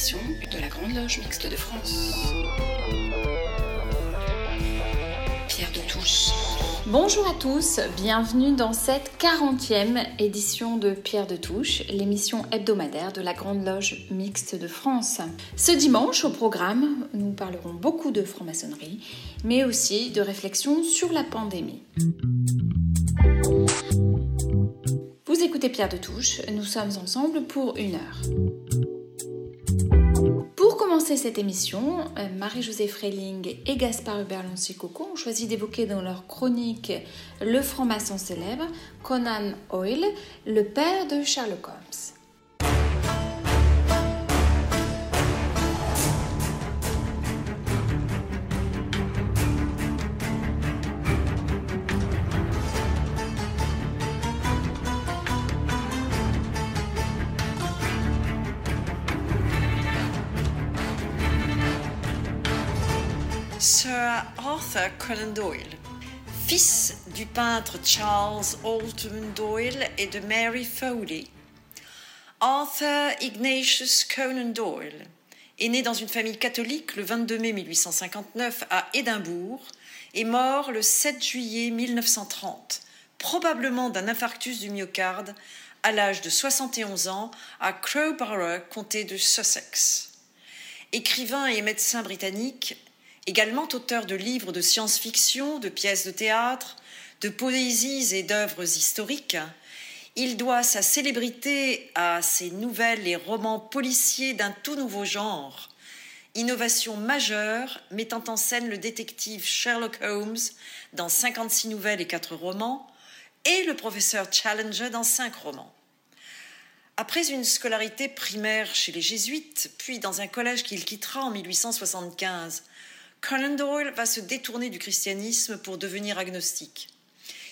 de la Grande Loge Mixte de France. Pierre de Touche. Bonjour à tous, bienvenue dans cette 40e édition de Pierre de Touche, l'émission hebdomadaire de la Grande Loge Mixte de France. Ce dimanche, au programme, nous parlerons beaucoup de franc-maçonnerie, mais aussi de réflexion sur la pandémie. Vous écoutez Pierre de Touche, nous sommes ensemble pour une heure. Commencer cette émission, euh, Marie-Josée Freling et Gaspard hubert coco ont choisi d'évoquer dans leur chronique le franc-maçon célèbre Conan Doyle, le père de Sherlock Holmes. Conan Doyle, fils du peintre Charles Alton Doyle et de Mary Foley. Arthur Ignatius Conan Doyle est né dans une famille catholique le 22 mai 1859 à Édimbourg et mort le 7 juillet 1930, probablement d'un infarctus du myocarde à l'âge de 71 ans à Crowborough, comté de Sussex. Écrivain et médecin britannique, également auteur de livres de science-fiction, de pièces de théâtre, de poésies et d'œuvres historiques. Il doit sa célébrité à ses nouvelles et romans policiers d'un tout nouveau genre, innovation majeure mettant en scène le détective Sherlock Holmes dans 56 nouvelles et 4 romans, et le professeur Challenger dans 5 romans. Après une scolarité primaire chez les jésuites, puis dans un collège qu'il quittera en 1875, Conan Doyle va se détourner du christianisme pour devenir agnostique.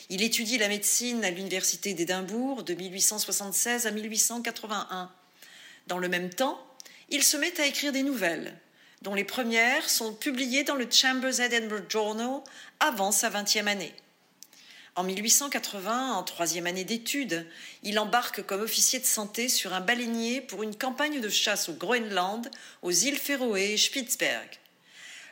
Il étudie la médecine à l'université d'Édimbourg de 1876 à 1881. Dans le même temps, il se met à écrire des nouvelles, dont les premières sont publiées dans le Chambers Edinburgh Journal avant sa vingtième année. En 1880, en troisième année d'études, il embarque comme officier de santé sur un baleinier pour une campagne de chasse au Groenland, aux îles Féroé et Spitzberg.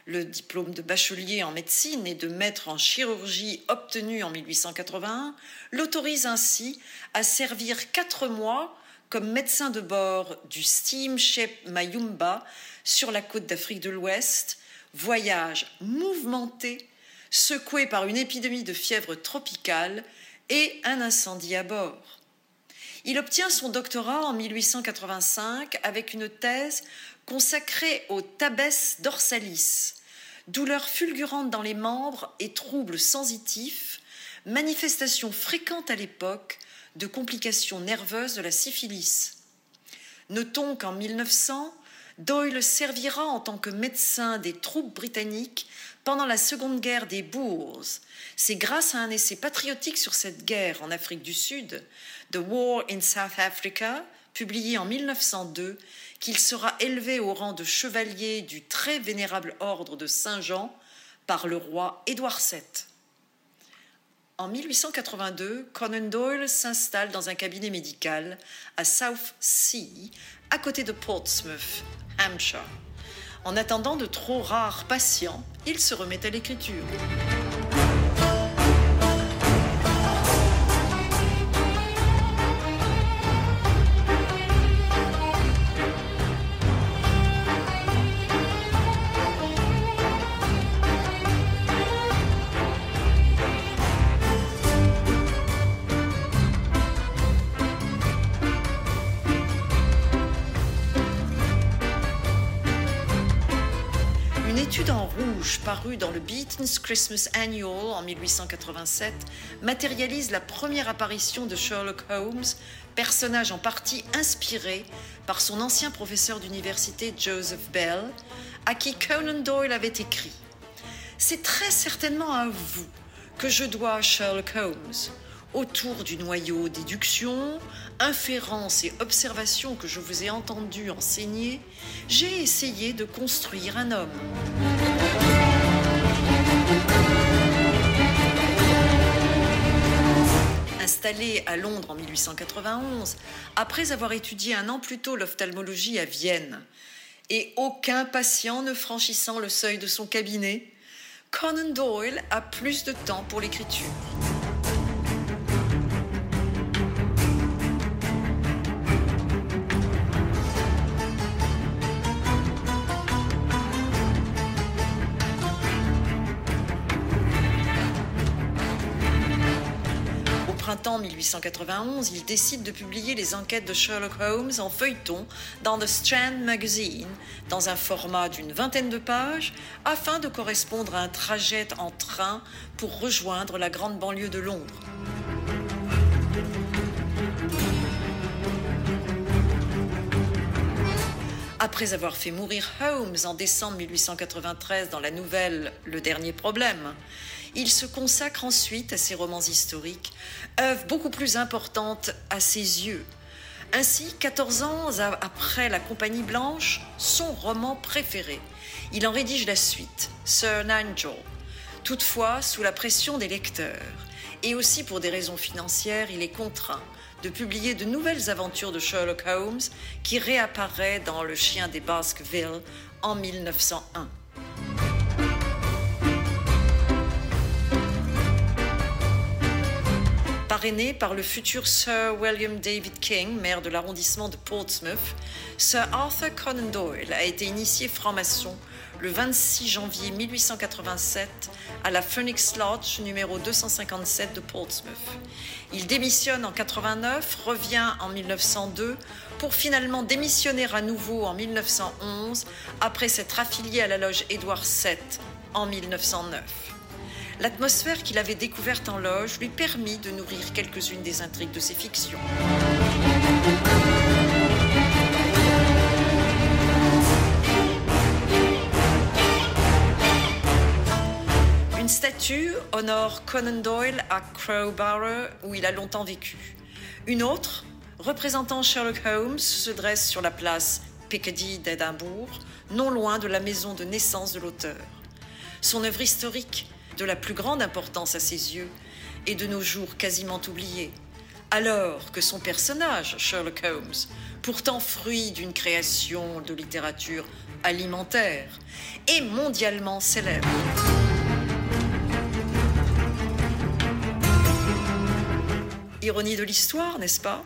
Le diplôme de bachelier en médecine et de maître en chirurgie obtenu en 1881 l'autorise ainsi à servir quatre mois comme médecin de bord du steamship Mayumba sur la côte d'Afrique de l'Ouest, voyage mouvementé, secoué par une épidémie de fièvre tropicale et un incendie à bord. Il obtient son doctorat en 1885 avec une thèse consacrée au tabes dorsalis, douleurs fulgurantes dans les membres et troubles sensitifs, manifestations fréquentes à l'époque de complications nerveuses de la syphilis. Notons qu'en 1900, Doyle servira en tant que médecin des troupes britanniques pendant la Seconde Guerre des Boers. C'est grâce à un essai patriotique sur cette guerre en Afrique du Sud, The War in South Africa, publié en 1902, qu'il sera élevé au rang de chevalier du très vénérable ordre de Saint-Jean par le roi Édouard VII. En 1882, Conan Doyle s'installe dans un cabinet médical à South Sea, à côté de Portsmouth, Hampshire. En attendant de trop rares patients, il se remet à l'écriture. Paru dans le Beaton's Christmas Annual en 1887, matérialise la première apparition de Sherlock Holmes, personnage en partie inspiré par son ancien professeur d'université Joseph Bell, à qui Conan Doyle avait écrit C'est très certainement à vous que je dois Sherlock Holmes. Autour du noyau déduction, inférence et observation que je vous ai entendu enseigner, j'ai essayé de construire un homme. Installé à Londres en 1891, après avoir étudié un an plus tôt l'ophtalmologie à Vienne, et aucun patient ne franchissant le seuil de son cabinet, Conan Doyle a plus de temps pour l'écriture. Printemps 1891, il décide de publier les enquêtes de Sherlock Holmes en feuilleton dans The Strand Magazine, dans un format d'une vingtaine de pages, afin de correspondre à un trajet en train pour rejoindre la grande banlieue de Londres. Après avoir fait mourir Holmes en décembre 1893 dans la nouvelle Le Dernier Problème, il se consacre ensuite à ses romans historiques, œuvre beaucoup plus importante à ses yeux. Ainsi, 14 ans après La Compagnie Blanche, son roman préféré. Il en rédige la suite, Sir Nigel. Toutefois, sous la pression des lecteurs, et aussi pour des raisons financières, il est contraint de publier de nouvelles aventures de Sherlock Holmes qui réapparaît dans Le Chien des Baskerville en 1901. Parrainé par le futur Sir William David King, maire de l'arrondissement de Portsmouth, Sir Arthur Conan Doyle a été initié franc-maçon le 26 janvier 1887 à la Phoenix Lodge numéro 257 de Portsmouth. Il démissionne en 89, revient en 1902 pour finalement démissionner à nouveau en 1911 après s'être affilié à la loge Édouard VII en 1909. L'atmosphère qu'il avait découverte en loge lui permit de nourrir quelques-unes des intrigues de ses fictions. Une statue honore Conan Doyle à Crowborough où il a longtemps vécu. Une autre, représentant Sherlock Holmes, se dresse sur la place Piccadilly d'Édimbourg, non loin de la maison de naissance de l'auteur. Son œuvre historique de la plus grande importance à ses yeux et de nos jours quasiment oublié, alors que son personnage, Sherlock Holmes, pourtant fruit d'une création de littérature alimentaire, est mondialement célèbre. Ironie de l'histoire, n'est-ce pas?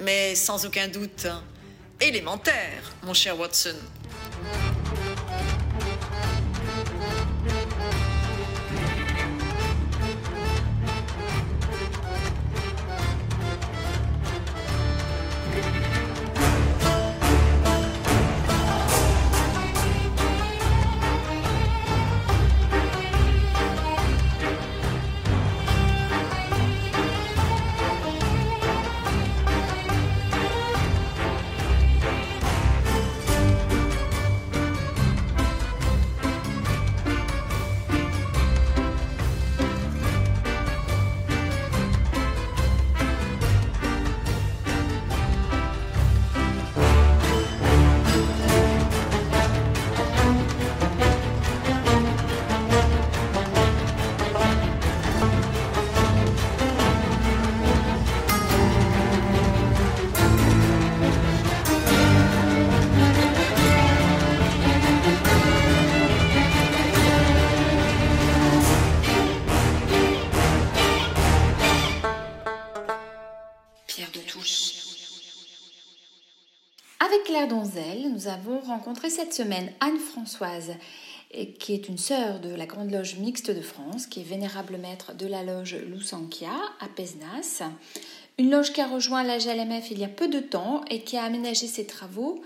Mais sans aucun doute élémentaire, mon cher Watson. Claire Donzel, nous avons rencontré cette semaine Anne-Françoise, qui est une sœur de la Grande Loge Mixte de France, qui est vénérable maître de la loge Lusankia à Pesnas, une loge qui a rejoint la GLMF il y a peu de temps et qui a aménagé ses travaux.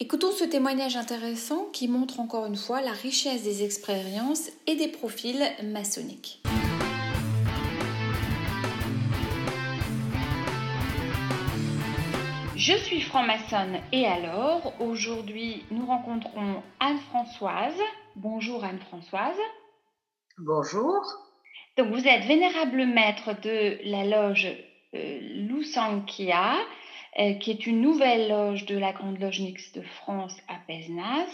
Écoutons ce témoignage intéressant qui montre encore une fois la richesse des expériences et des profils maçonniques. Je suis franc-maçonne et alors, aujourd'hui, nous rencontrons Anne-Françoise. Bonjour Anne-Françoise. Bonjour. Donc vous êtes vénérable maître de la loge euh, Lusankia, euh, qui est une nouvelle loge de la Grande Loge Mixte de France à Pesnas.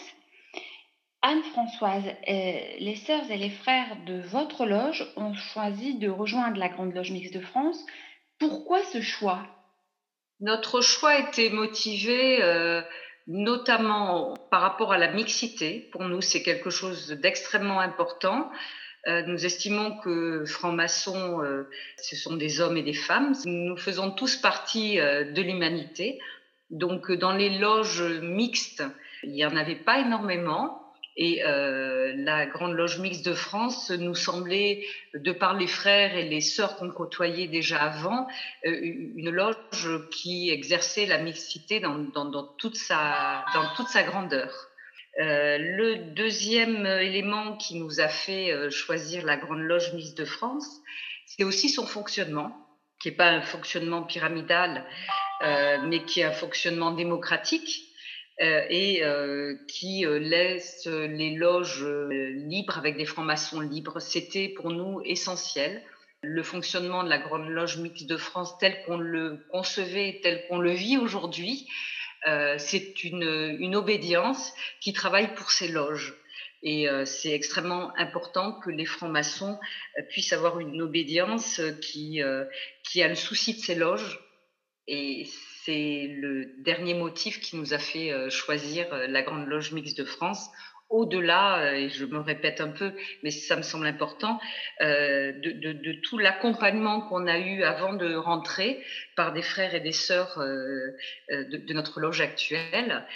Anne-Françoise, euh, les sœurs et les frères de votre loge ont choisi de rejoindre la Grande Loge Mixte de France. Pourquoi ce choix? Notre choix était motivé euh, notamment par rapport à la mixité. Pour nous, c'est quelque chose d'extrêmement important. Euh, nous estimons que francs-maçons, euh, ce sont des hommes et des femmes. Nous faisons tous partie euh, de l'humanité. Donc, dans les loges mixtes, il n'y en avait pas énormément. Et euh, la Grande Loge Mixte de France nous semblait, de par les frères et les sœurs qu'on côtoyait déjà avant, euh, une loge qui exerçait la mixité dans, toute, sa, grandeur. Euh, le deuxième élément qui nous a fait choisir la Grande Loge Mixte de France, c'est aussi son fonctionnement, qui n'est pas un fonctionnement pyramidal, mais qui est un fonctionnement démocratique et euh, qui euh, laisse les loges libres avec des francs-maçons libres. C'était pour nous essentiel. Le fonctionnement de la Grande Loge Mixte de France tel qu'on le concevait, tel qu'on le vit aujourd'hui, c'est une, une, obédience qui travaille pour ces loges. Et c'est extrêmement important que les francs-maçons puissent avoir une obédience qui, a le souci de ces loges. Et c'est le dernier motif qui nous a fait euh, choisir euh, la Grande Loge Mixte de France. Au-delà, euh, et je me répète un peu, mais ça me semble important, de, tout l'accompagnement qu'on a eu avant de rentrer par des frères et des sœurs de, notre loge actuelle,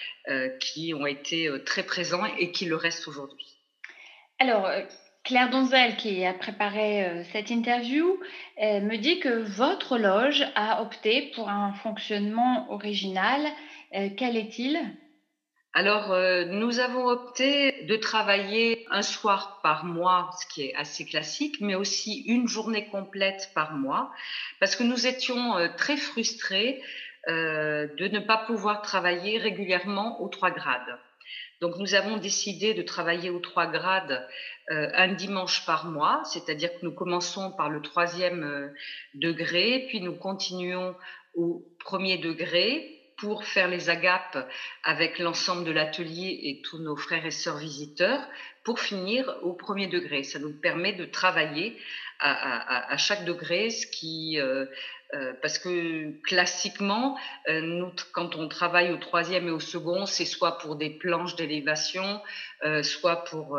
qui ont été très présents et qui le restent aujourd'hui. Alors, Claire Donzel, qui a préparé euh, cette interview, euh, me dit que votre loge a opté pour un fonctionnement original. Euh, quel est-il? Alors, nous avons opté de travailler un soir par mois, ce qui est assez classique, mais aussi une journée complète par mois, parce que nous étions très frustrés de ne pas pouvoir travailler régulièrement aux trois grades. Donc nous avons décidé de travailler aux trois grades euh, un dimanche par mois, c'est-à-dire que nous commençons par le troisième euh, degré, puis nous continuons au premier degré pour faire les agapes avec l'ensemble de l'atelier et tous nos frères et sœurs visiteurs, pour finir au premier degré. Ça nous permet de travailler à, chaque degré, ce qui euh, euh, parce que classiquement, euh, nous, quand on travaille au troisième et au second, c'est soit pour des planches d'élévation, euh, soit pour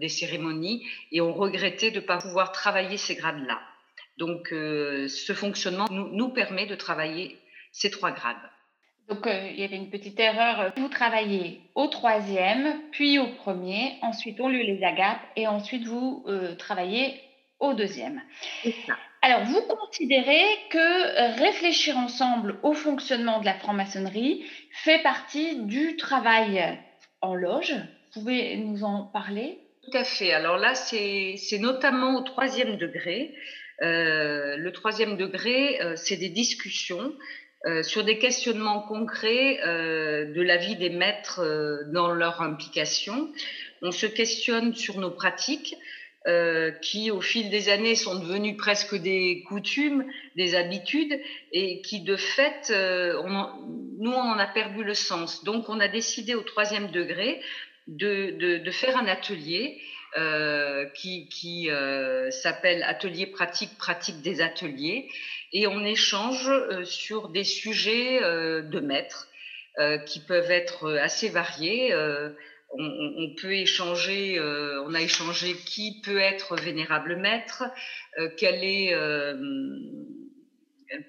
des cérémonies, et on regrettait de ne pas pouvoir travailler ces grades-là. Donc, ce fonctionnement nous, nous, permet de travailler ces trois grades. Donc, il y avait une petite erreur. Vous travaillez au troisième, puis au premier, ensuite on lit les agapes, et ensuite vous travaillez au deuxième. Ça. Alors, vous considérez que euh, réfléchir ensemble au fonctionnement de la franc-maçonnerie fait partie du travail en loge. Vous pouvez nous en parler? Tout à fait. Alors là, c'est notamment au troisième degré. Euh, le troisième degré, euh, c'est des discussions sur des questionnements concrets de la vie des maîtres dans leur implication. On se questionne sur nos pratiques, euh, qui, au fil des années, sont devenus presque des coutumes, des habitudes, et qui, de fait, euh, on nous, on en a perdu le sens. Donc, on a décidé au troisième degré de, de, de faire un atelier euh, qui, qui euh, s'appelle Atelier pratique, pratique des ateliers, et on échange euh, sur des sujets de maîtres qui peuvent être assez variés on, peut échanger, euh, on a échangé qui peut être vénérable maître, euh, quel est, euh,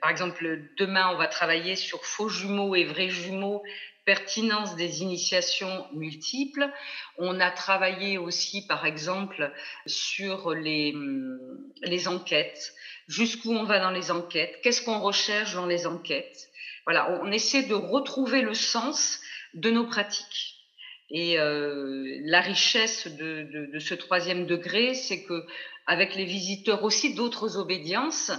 par exemple, demain on va travailler sur faux jumeaux et vrais jumeaux, pertinence des initiations multiples. On a travaillé aussi, par exemple, sur les, les enquêtes, jusqu'où on va dans les enquêtes, qu'est-ce qu'on recherche dans les enquêtes? Voilà, on essaie de retrouver le sens de nos pratiques. Et euh, la richesse de, de, ce troisième degré, c'est que avec les visiteurs aussi d'autres obédiences,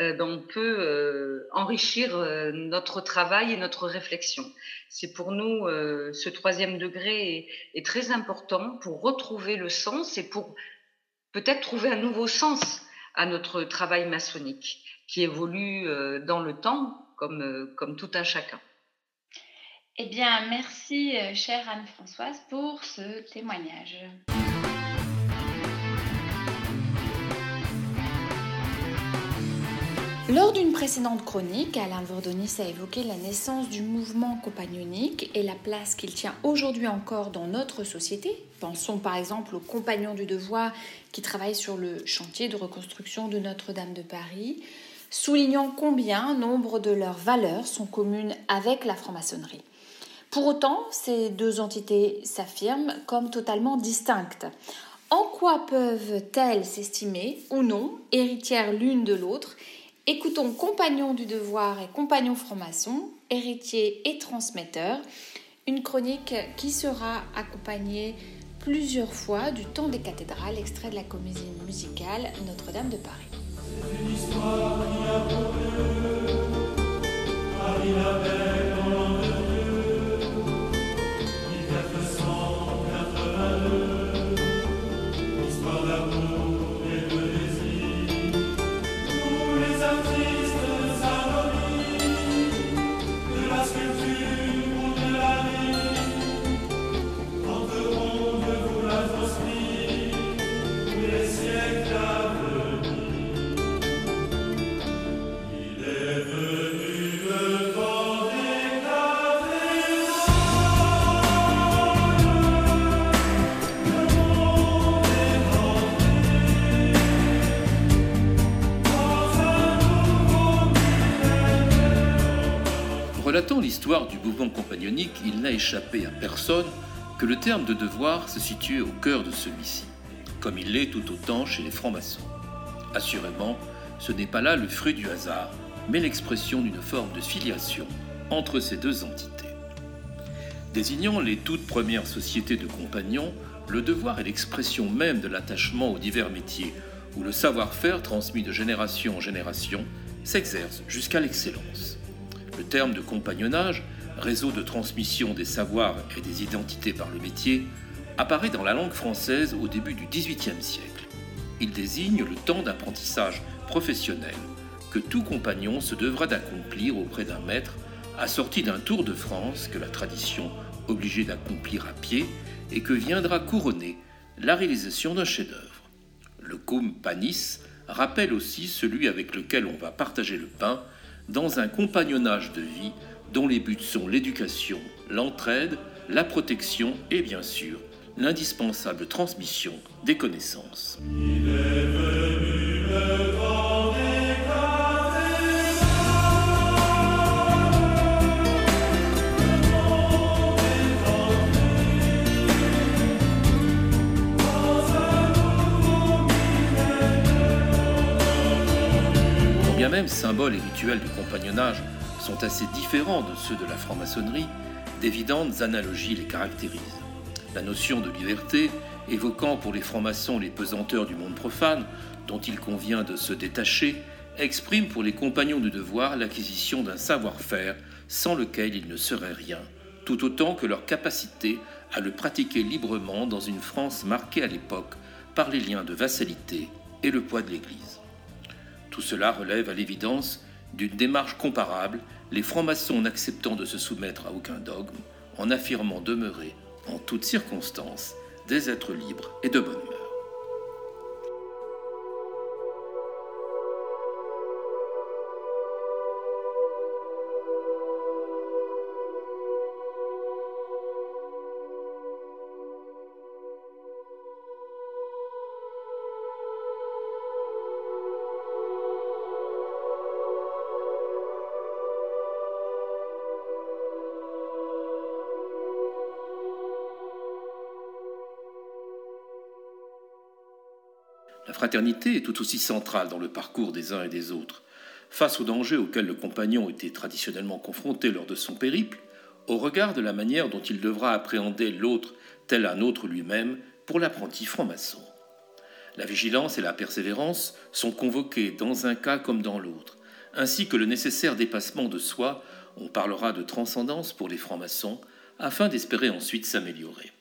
euh, ben on peut euh, enrichir euh, notre travail et notre réflexion. C'est pour nous euh, ce troisième degré est, est, très important pour retrouver le sens et pour peut-être trouver un nouveau sens à notre travail maçonnique qui évolue dans le temps comme, comme tout un chacun. Eh bien, merci, euh, chère Anne-Françoise, pour ce témoignage. Lors d'une précédente chronique, Alain Vordonis a évoqué la naissance du mouvement compagnonique et la place qu'il tient aujourd'hui encore dans notre société. Pensons par exemple aux compagnons du devoir qui travaillent sur le chantier de reconstruction de Notre-Dame de Paris, soulignant combien nombre de leurs valeurs sont communes avec la franc-maçonnerie. Pour autant, ces deux entités s'affirment comme totalement distinctes. En quoi peuvent-elles s'estimer ou non héritières l'une de l'autre? Écoutons Compagnons du devoir et Compagnons francs-maçons, héritiers et transmetteurs, une chronique qui sera accompagnée plusieurs fois du temps des cathédrales, extrait de la comédie musicale Notre-Dame de Paris. Mouvement compagnonique, il n'a échappé à personne que le terme de devoir se situait au cœur de celui-ci, comme il l'est tout autant chez les francs-maçons. Assurément, ce n'est pas là le fruit du hasard, mais l'expression d'une forme de filiation entre ces deux entités. Désignant les toutes premières sociétés de compagnons, le devoir est l'expression même de l'attachement aux divers métiers, où le savoir-faire transmis de génération en génération s'exerce jusqu'à l'excellence. Le terme de compagnonnage, réseau de transmission des savoirs et des identités par le métier, apparaît dans la langue française au début du XVIIIe siècle. Il désigne le temps d'apprentissage professionnel que tout compagnon se devra d'accomplir auprès d'un maître, assorti d'un tour de France que la tradition obligeait d'accomplir à pied et que viendra couronner la réalisation d'un chef-d'œuvre. Le cum panis rappelle aussi celui avec lequel on va partager le pain dans un compagnonnage de vie dont les buts sont l'éducation, l'entraide, la protection et bien sûr l'indispensable transmission des connaissances. même symboles et rituels du compagnonnage sont assez différents de ceux de la franc-maçonnerie, d'évidentes analogies les caractérisent. La notion de liberté, évoquant pour les francs-maçons les pesanteurs du monde profane, dont il convient de se détacher, exprime pour les compagnons du devoir l'acquisition d'un savoir-faire sans lequel ils ne seraient rien, tout autant que leur capacité à le pratiquer librement dans une France marquée à l'époque par les liens de vassalité et le poids de l'Église. Tout cela relève à l'évidence d'une démarche comparable, les francs-maçons n'acceptant de se soumettre à aucun dogme, en affirmant demeurer, en toutes circonstances, des êtres libres et de bonne humeur. Fraternité est tout aussi centrale dans le parcours des uns et des autres. Face aux dangers auxquels le compagnon était traditionnellement confronté lors de son périple, au regard de la manière dont il devra appréhender l'autre tel un autre lui-même pour l'apprenti franc-maçon. La vigilance et la persévérance sont convoquées dans un cas comme dans l'autre, ainsi que le nécessaire dépassement de soi, on parlera de transcendance pour les francs-maçons, afin d'espérer ensuite s'améliorer.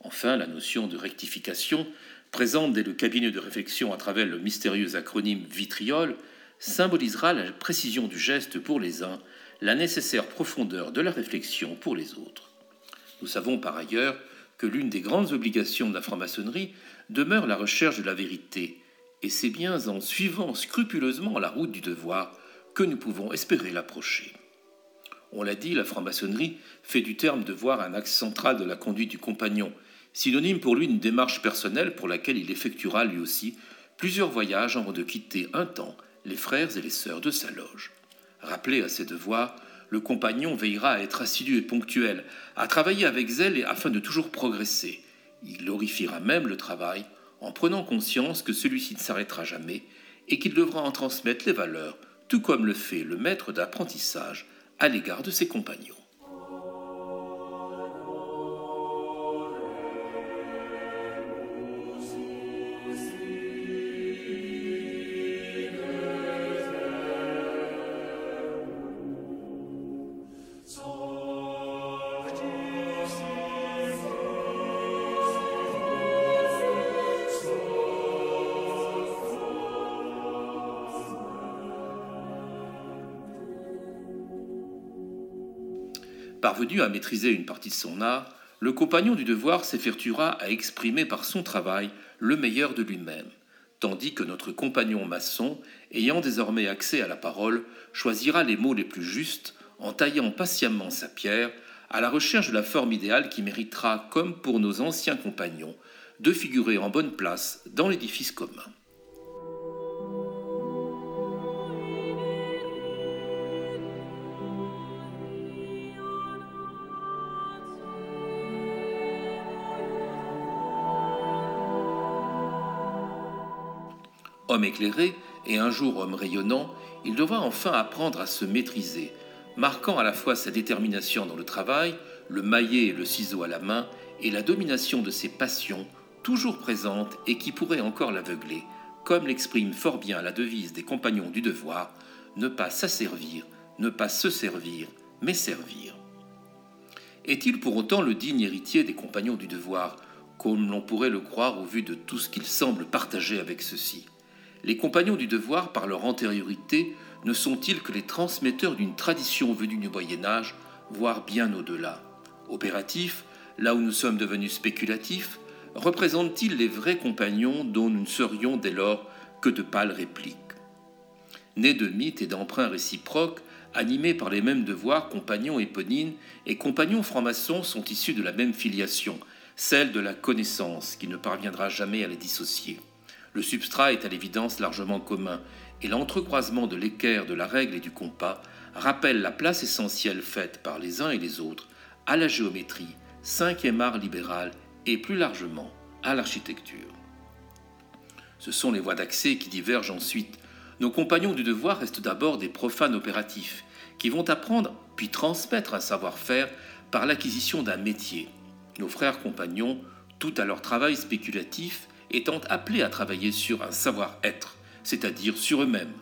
Enfin, la notion de rectification présente dès le cabinet de réflexion à travers le mystérieux acronyme vitriol, symbolisera la précision du geste pour les uns, la nécessaire profondeur de la réflexion pour les autres. Nous savons par ailleurs que l'une des grandes obligations de la franc-maçonnerie demeure la recherche de la vérité, et c'est bien en suivant scrupuleusement la route du devoir que nous pouvons espérer l'approcher. On l'a dit, la franc-maçonnerie fait du terme devoir un axe central de la conduite du compagnon, synonyme pour lui d'une démarche personnelle pour laquelle il effectuera lui aussi plusieurs voyages avant de quitter un temps les frères et les sœurs de sa loge. Rappelé à ses devoirs, le compagnon veillera à être assidu et ponctuel, à travailler avec zèle et afin de toujours progresser. Il glorifiera même le travail en prenant conscience que celui-ci ne s'arrêtera jamais et qu'il devra en transmettre les valeurs, tout comme le fait le maître d'apprentissage à l'égard de ses compagnons. Parvenu à maîtriser une partie de son art, le compagnon du devoir s'effectuera à exprimer par son travail le meilleur de lui-même, tandis que notre compagnon maçon, ayant désormais accès à la parole, choisira les mots les plus justes en taillant patiemment sa pierre, à la recherche de la forme idéale qui méritera, comme pour nos anciens compagnons, de figurer en bonne place dans l'édifice commun. Homme éclairé et un jour homme rayonnant, il devra enfin apprendre à se maîtriser, marquant à la fois sa détermination dans le travail, le maillet et le ciseau à la main, et la domination de ses passions, toujours présentes et qui pourraient encore l'aveugler, comme l'exprime fort bien la devise des compagnons du devoir, ne pas s'asservir, ne pas se servir, mais servir. Est-il pour autant le digne héritier des compagnons du devoir, comme l'on pourrait le croire au vu de tout ce qu'il semble partager avec ceux-ci? Les compagnons du devoir, par leur antériorité, ne sont-ils que les transmetteurs d'une tradition venue du Moyen Âge, voire bien au-delà Opératifs, là où nous sommes devenus spéculatifs, représentent-ils les vrais compagnons dont nous ne serions dès lors que de pâles répliques? Nés de mythes et d'emprunts réciproques, animés par les mêmes devoirs, compagnons éponines et compagnons francs-maçons sont issus de la même filiation, celle de la connaissance, qui ne parviendra jamais à les dissocier. Le substrat est à l'évidence largement commun, et l'entrecroisement de l'équerre, de la règle et du compas rappelle la place essentielle faite par les uns et les autres à la géométrie, cinquième art libéral, et plus largement à l'architecture. Ce sont les voies d'accès qui divergent ensuite. Nos compagnons du devoir restent d'abord des profanes opératifs, qui vont apprendre puis transmettre un savoir-faire par l'acquisition d'un métier. Nos frères compagnons, tout à leur travail spéculatif, étant appelés à travailler sur un savoir-être, c'est-à-dire sur eux-mêmes.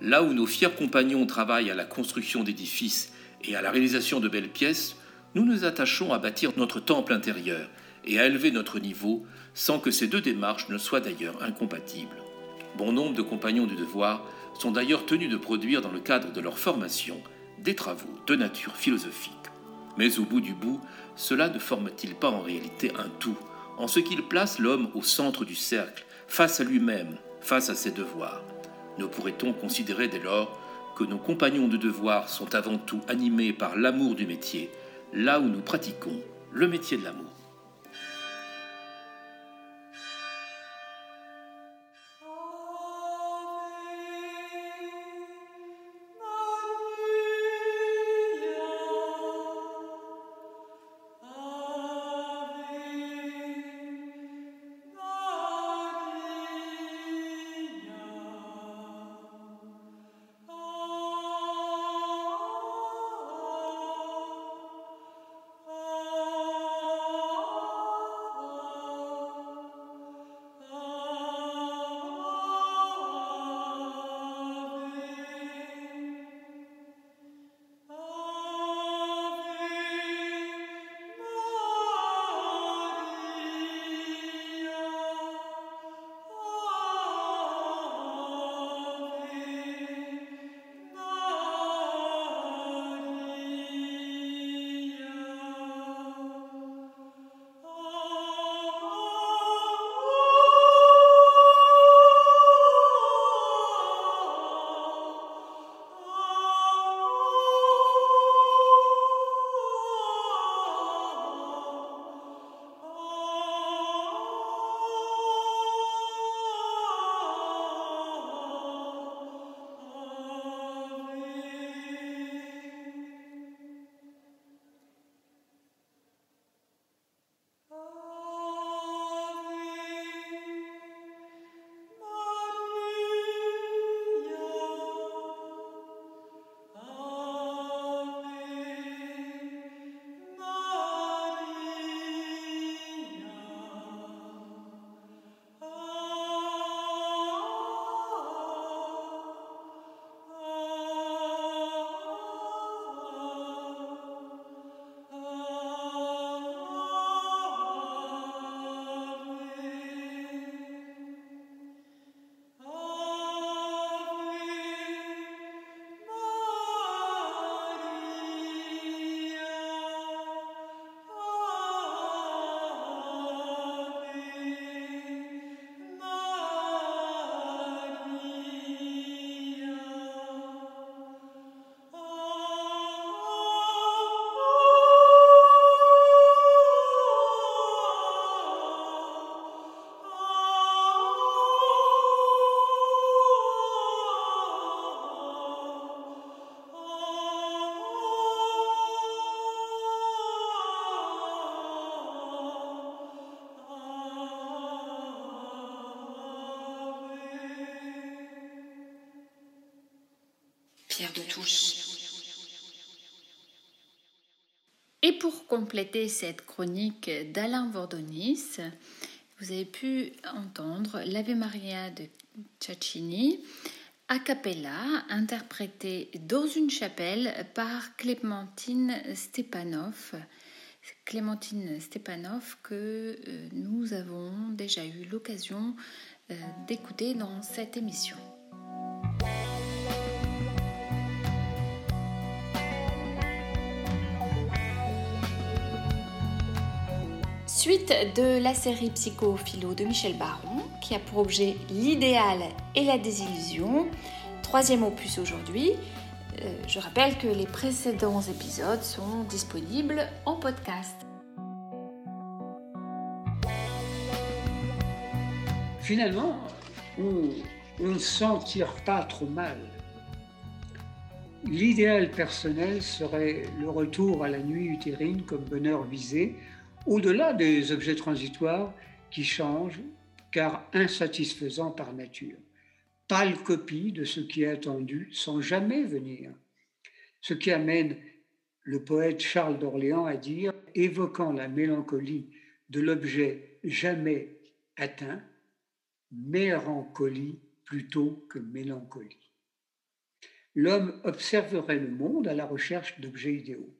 Là où nos fiers compagnons travaillent à la construction d'édifices et à la réalisation de belles pièces, nous nous attachons à bâtir notre temple intérieur et à élever notre niveau sans que ces deux démarches ne soient d'ailleurs incompatibles. Bon nombre de compagnons du devoir sont d'ailleurs tenus de produire dans le cadre de leur formation des travaux de nature philosophique. Mais au bout du bout, cela ne forme-t-il pas en réalité un tout en ce qu'il place l'homme au centre du cercle, face à lui-même, face à ses devoirs. Ne pourrait-on considérer dès lors que nos compagnons de devoir sont avant tout animés par l'amour du métier, là où nous pratiquons le métier de l'amour? Compléter cette chronique d'Alain Vordonis, vous avez pu entendre l'Ave Maria de Ciaccini a cappella, interprété dans une chapelle par Clémentine Stepanov. Clémentine Stepanov que euh, nous avons déjà eu l'occasion euh, d'écouter dans cette émission. Suite de la série Psycho-Philo de Michel Baron, qui a pour objet l'idéal et la désillusion. Troisième opus aujourd'hui. Euh, je rappelle que les précédents épisodes sont disponibles en podcast. Finalement, on, on ne s'en tire pas trop mal. L'idéal personnel serait le retour à la nuit utérine comme bonheur visé, au-delà des objets transitoires qui changent car insatisfaisants par nature. Pâle copie de ce qui est attendu sans jamais venir. Ce qui amène le poète Charles d'Orléans à dire, évoquant la mélancolie de l'objet jamais atteint, mélancolie plutôt que mélancolie. L'homme observerait le monde à la recherche d'objets idéaux.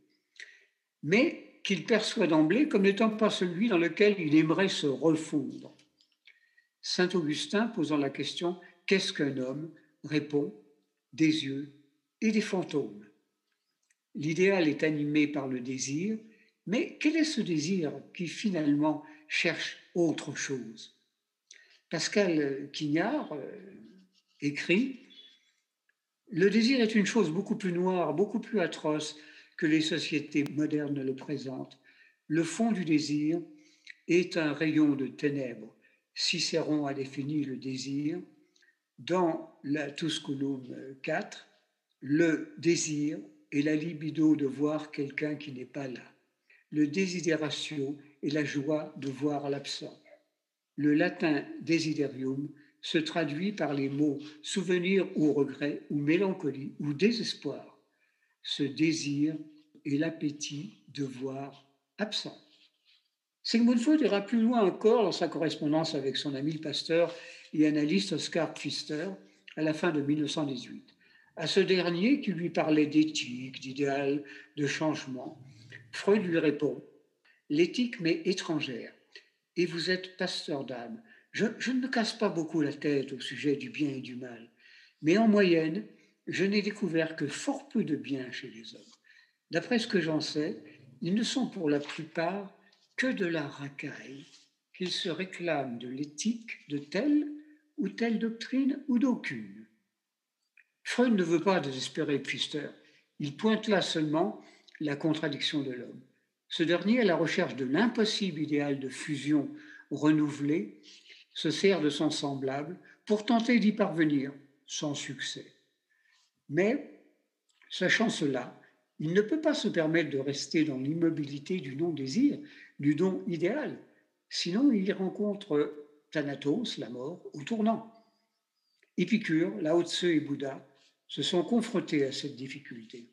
Mais qu'il perçoit d'emblée comme n'étant pas celui dans lequel il aimerait se refondre. Saint Augustin, posant la question Qu'est-ce qu'un homme? répond Des yeux et des fantômes. L'idéal est animé par le désir, mais quel est ce désir qui finalement cherche autre chose? Pascal Quignard euh, écrit Le désir est une chose beaucoup plus noire, beaucoup plus atroce, que les sociétés modernes le présentent. Le fond du désir est un rayon de ténèbres. Cicéron a défini le désir dans la Tusculum 4, le désir est la libido de voir quelqu'un qui n'est pas là. Le desideratio est la joie de voir l'absent. Le latin desiderium se traduit par les mots souvenir ou regret ou mélancolie ou désespoir ce désir et l'appétit de voir absent. Sigmund Freud ira plus loin encore dans sa correspondance avec son ami le pasteur et analyste Oscar Pfister à la fin de 1918. À ce dernier qui lui parlait d'éthique, d'idéal, de changement, Freud lui répond L'éthique m'est étrangère et vous êtes pasteur d'âme. Je, je ne me casse pas beaucoup la tête au sujet du bien et du mal, mais en moyenne, je n'ai découvert que fort peu de bien chez les hommes. D'après ce que j'en sais, ils ne sont pour la plupart que de la racaille, qu'ils se réclament de l'éthique de telle ou telle doctrine ou d'aucune. Freud ne veut pas désespérer Pfister, il pointe là seulement la contradiction de l'homme. Ce dernier, à la recherche de l'impossible idéal de fusion renouvelée, se sert de son semblable pour tenter d'y parvenir, sans succès. Mais, sachant cela, il ne peut pas se permettre de rester dans l'immobilité du non-désir, du don idéal, sinon il rencontre Thanatos, la mort, au tournant. Épicure, Lao Tse et Bouddha se sont confrontés à cette difficulté.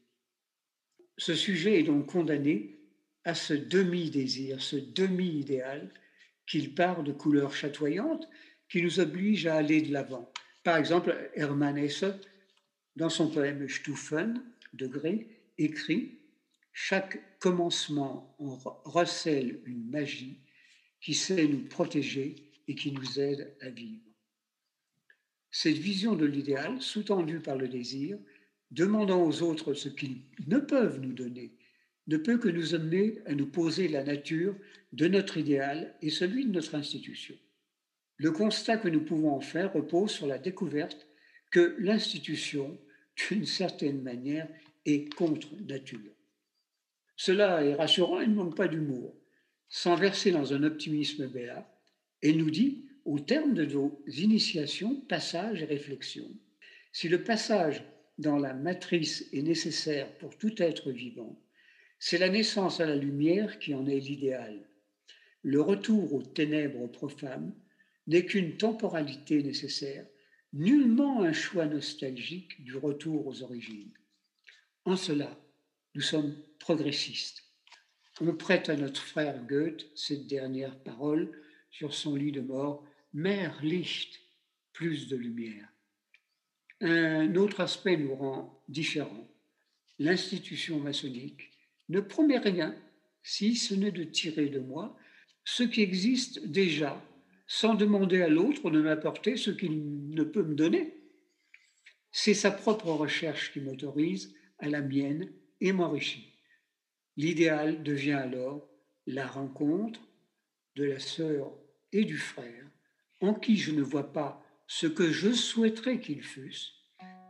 Ce sujet est donc condamné à ce demi-désir, ce demi-idéal, qu'il part de couleurs chatoyantes, qui nous oblige à aller de l'avant. Par exemple, Hermann Hesse dans son poème Stufen, degré, écrit Chaque commencement en recèle une magie qui sait nous protéger et qui nous aide à vivre. Cette vision de l'idéal, sous-tendue par le désir, demandant aux autres ce qu'ils ne peuvent nous donner, ne peut que nous amener à nous poser la nature de notre idéal et celui de notre institution. Le constat que nous pouvons en faire repose sur la découverte que l'institution, d'une certaine manière, est contre nature. Cela est rassurant et ne manque pas d'humour, sans verser dans un optimisme béat, et nous dit, au terme de nos initiations, passages et réflexions, si le passage dans la matrice est nécessaire pour tout être vivant, c'est la naissance à la lumière qui en est l'idéal. Le retour aux ténèbres profanes n'est qu'une temporalité nécessaire nullement un choix nostalgique du retour aux origines. En cela, nous sommes progressistes. On prête à notre frère Goethe cette dernière parole sur son lit de mort, Mer Licht, plus de lumière. Un autre aspect nous rend différents. L'institution maçonnique ne promet rien si ce n'est de tirer de moi ce qui existe déjà, sans demander à l'autre de m'apporter ce qu'il ne peut me donner. C'est sa propre recherche qui m'autorise à la mienne et m'enrichit. L'idéal devient alors la rencontre de la sœur et du frère, en qui je ne vois pas ce que je souhaiterais qu'ils fussent,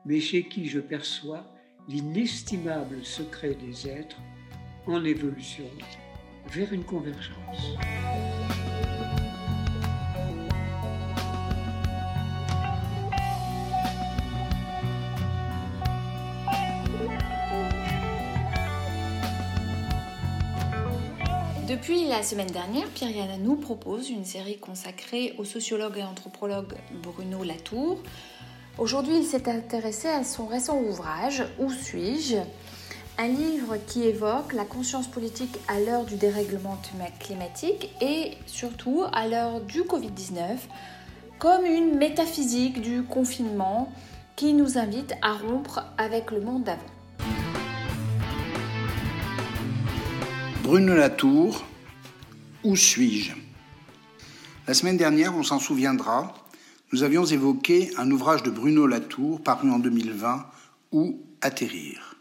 mais chez qui je perçois l'inestimable secret des êtres en évolution vers une convergence. Depuis la semaine dernière, Pierre nous propose une série consacrée au sociologue et anthropologue Bruno Latour. Aujourd'hui, il s'est intéressé à son récent ouvrage Où suis-je? Un livre qui évoque la conscience politique à l'heure du dérèglement climatique et surtout à l'heure du Covid-19 comme une métaphysique du confinement qui nous invite à rompre avec le monde d'avant. Bruno Latour, Où suis-je? La semaine dernière, on s'en souviendra, nous avions évoqué un ouvrage de Bruno Latour paru en 2020, Où atterrir?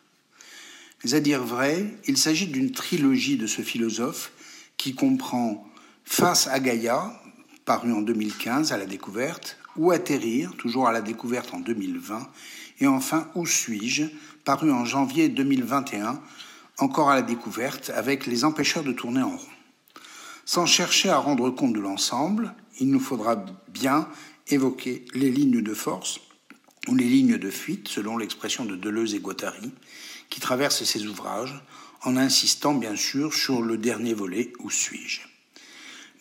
Mais à dire vrai, il s'agit d'une trilogie de ce philosophe qui comprend Face à Gaïa, paru en 2015 à la découverte, Où atterrir, toujours à la découverte en 2020, et enfin Où suis-je, paru en janvier 2021, encore à la découverte, avec Les empêcheurs de tourner en rond. Sans chercher à rendre compte de l'ensemble, il nous faudra bien évoquer les lignes de force ou les lignes de fuite, selon l'expression de Deleuze et Guattari, qui traverse ses ouvrages, en insistant bien sûr sur le dernier volet Où suis-je?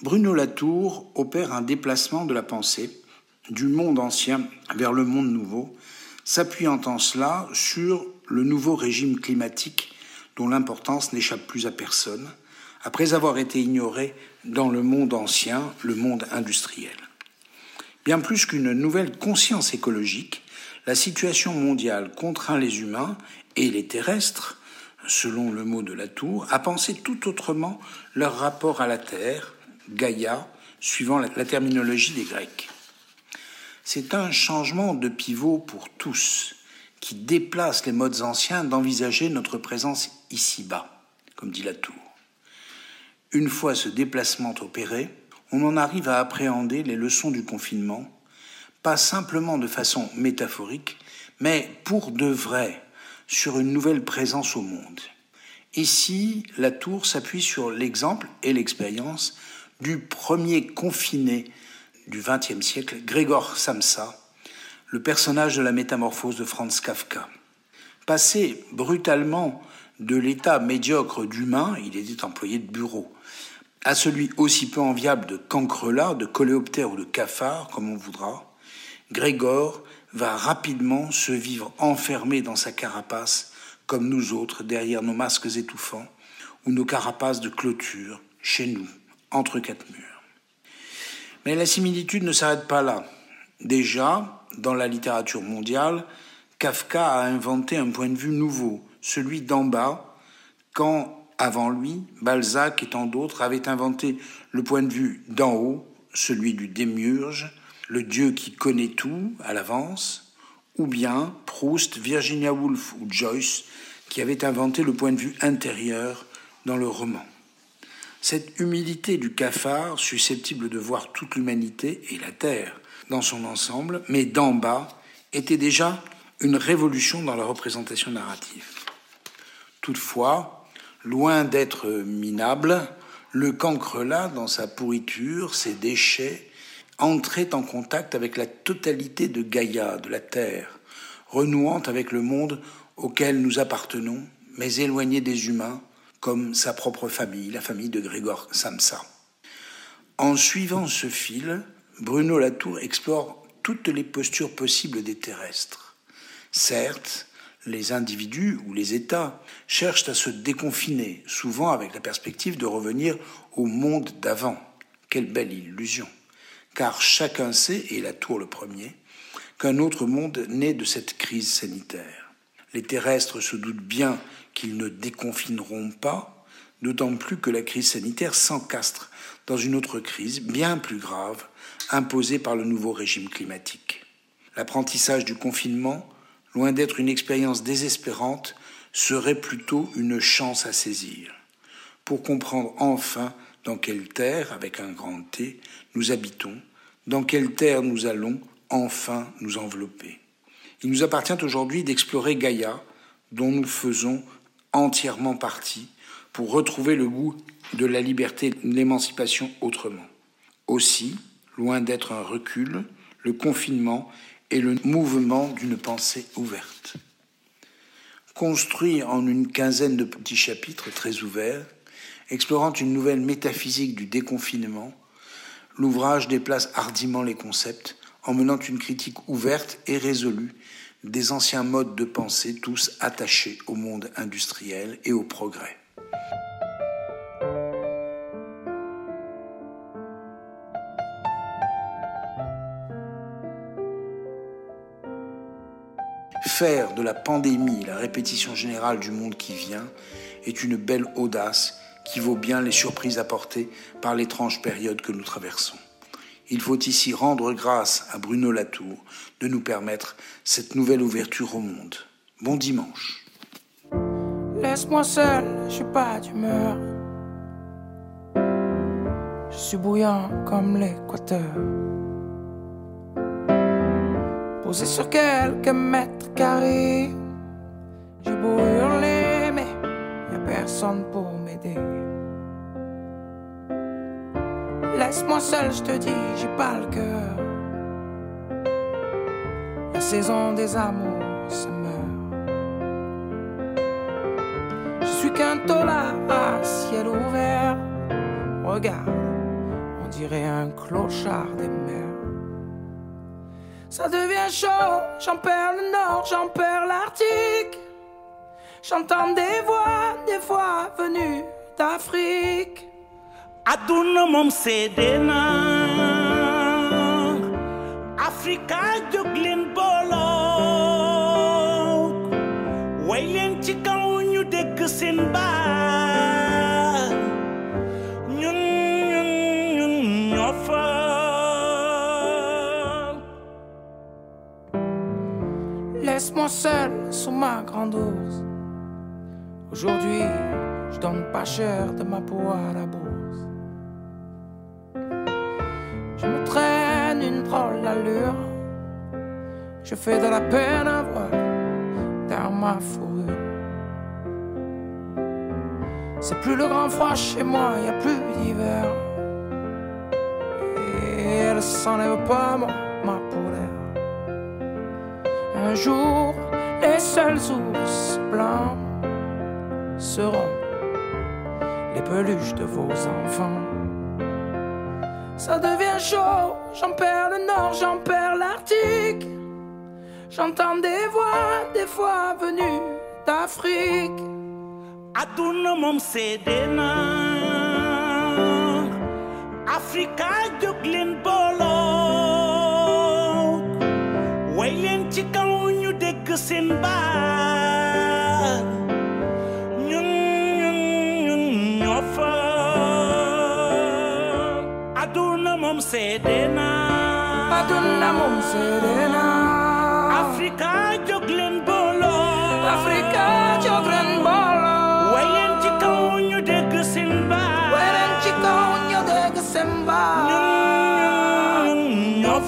Bruno Latour opère un déplacement de la pensée du monde ancien vers le monde nouveau, s'appuyant en cela sur le nouveau régime climatique dont l'importance n'échappe plus à personne, après avoir été ignoré dans le monde ancien, le monde industriel. Bien plus qu'une nouvelle conscience écologique, la situation mondiale contraint les humains et les terrestres, selon le mot de la tour, à penser tout autrement leur rapport à la Terre, Gaïa, suivant la, terminologie des Grecs. C'est un changement de pivot pour tous, qui déplace les modes anciens d'envisager notre présence ici-bas, comme dit la tour. Une fois ce déplacement opéré, on en arrive à appréhender les leçons du confinement, pas simplement de façon métaphorique, mais pour de vrai, sur une nouvelle présence au monde. Ici, la tour s'appuie sur l'exemple et l'expérience du premier confiné du XXe siècle, Grégor Samsa, le personnage de la métamorphose de Franz Kafka. Passé brutalement de l'état médiocre d'humain, il était employé de bureau, à celui aussi peu enviable de cancrelat, de coléoptère ou de cafard, comme on voudra, Grégor va rapidement se vivre enfermé dans sa carapace, comme nous autres, derrière nos masques étouffants, ou nos carapaces de clôture, chez nous, entre quatre murs. Mais la similitude ne s'arrête pas là. Déjà, dans la littérature mondiale, Kafka a inventé un point de vue nouveau, celui d'en bas, quand, avant lui, Balzac et tant d'autres avaient inventé le point de vue d'en haut, celui du démiurge, le Dieu qui connaît tout à l'avance, ou bien Proust, Virginia Woolf ou Joyce qui avaient inventé le point de vue intérieur dans le roman. Cette humilité du cafard, susceptible de voir toute l'humanité et la Terre dans son ensemble, mais d'en bas, était déjà une révolution dans la représentation narrative. Toutefois, loin d'être minable, le cancre là, dans sa pourriture, ses déchets, entrait en contact avec la totalité de Gaïa, de la Terre, renouant avec le monde auquel nous appartenons, mais éloigné des humains, comme sa propre famille, la famille de Grégor Samsa. En suivant ce fil, Bruno Latour explore toutes les postures possibles des terrestres. Certes, Les individus ou les États cherchent à se déconfiner, souvent avec la perspective de revenir au monde d'avant. Quelle belle illusion. Car chacun sait, et la tour le premier, qu'un autre monde naît de cette crise sanitaire. Les terrestres se doutent bien qu'ils ne déconfineront pas, d'autant plus que la crise sanitaire s'encastre dans une autre crise bien plus grave imposée par le nouveau régime climatique. L'apprentissage du confinement, loin d'être une expérience désespérante, serait plutôt une chance à saisir, pour comprendre enfin dans quelle terre, avec un grand T, nous habitons, dans quelle terre nous allons enfin nous envelopper. Il nous appartient aujourd'hui d'explorer Gaïa, dont nous faisons entièrement partie, pour retrouver le goût de la liberté de l'émancipation autrement. Aussi, loin d'être un recul, le confinement est le mouvement d'une pensée ouverte. Construit en une quinzaine de petits chapitres très ouverts, explorant une nouvelle métaphysique du déconfinement, l'ouvrage déplace hardiment les concepts en menant une critique ouverte et résolue des anciens modes de pensée tous attachés au monde industriel et au progrès. Faire de la pandémie la répétition générale du monde qui vient est une belle audace qui vaut bien les surprises apportées par l'étrange période que nous traversons. Il faut ici rendre grâce à Bruno Latour de nous permettre cette nouvelle ouverture au monde. Bon dimanche. Laisse-moi seul, je suis pas d'humeur. Je suis bouillant comme l'équateur. Posé sur quelques mètres carrés, j'ai beau hurler, mais y a personne pour m'aider. Laisse-moi seul, je te dis, j'ai pas le cœur. La saison des amours se meurt. Je suis qu'un tolard à ciel ouvert. Regarde, on dirait un clochard des mers. Ça devient chaud, j'en perds le nord, j'en perds l'Arctique. J'entends des voix, des voix venues d'Afrique. aduna moom seede na Afrika jóg leen booloo way leen ci kaw ñu dégg seen Seul sous ma grande ours. Aujourd'hui, je donne pas cher de ma peau à la bourse. Je me traîne une drôle d'allure. Je fais de la peine à voir dans ma fourrure. C'est plus le grand froid chez moi, y a plus d'hiver. Et elle s'enlève pas ma polaire. Un jour, les seuls ours blancs seront les peluches de vos enfants. Ça devient chaud, j'en perds le nord, j'en perds l'Arctique. J'entends des voix, des fois venues d'Afrique. aduna moom seede na Afrika jóg ñu dégg seen baat ñun ñun ñun ñoo fa aduna moom seede na Aduna moom serena. Afrika jóg leen booloo Afrika jogren bolo. way leen ci kaw ñu dégg seen baat Weren chico ño de December. ñoo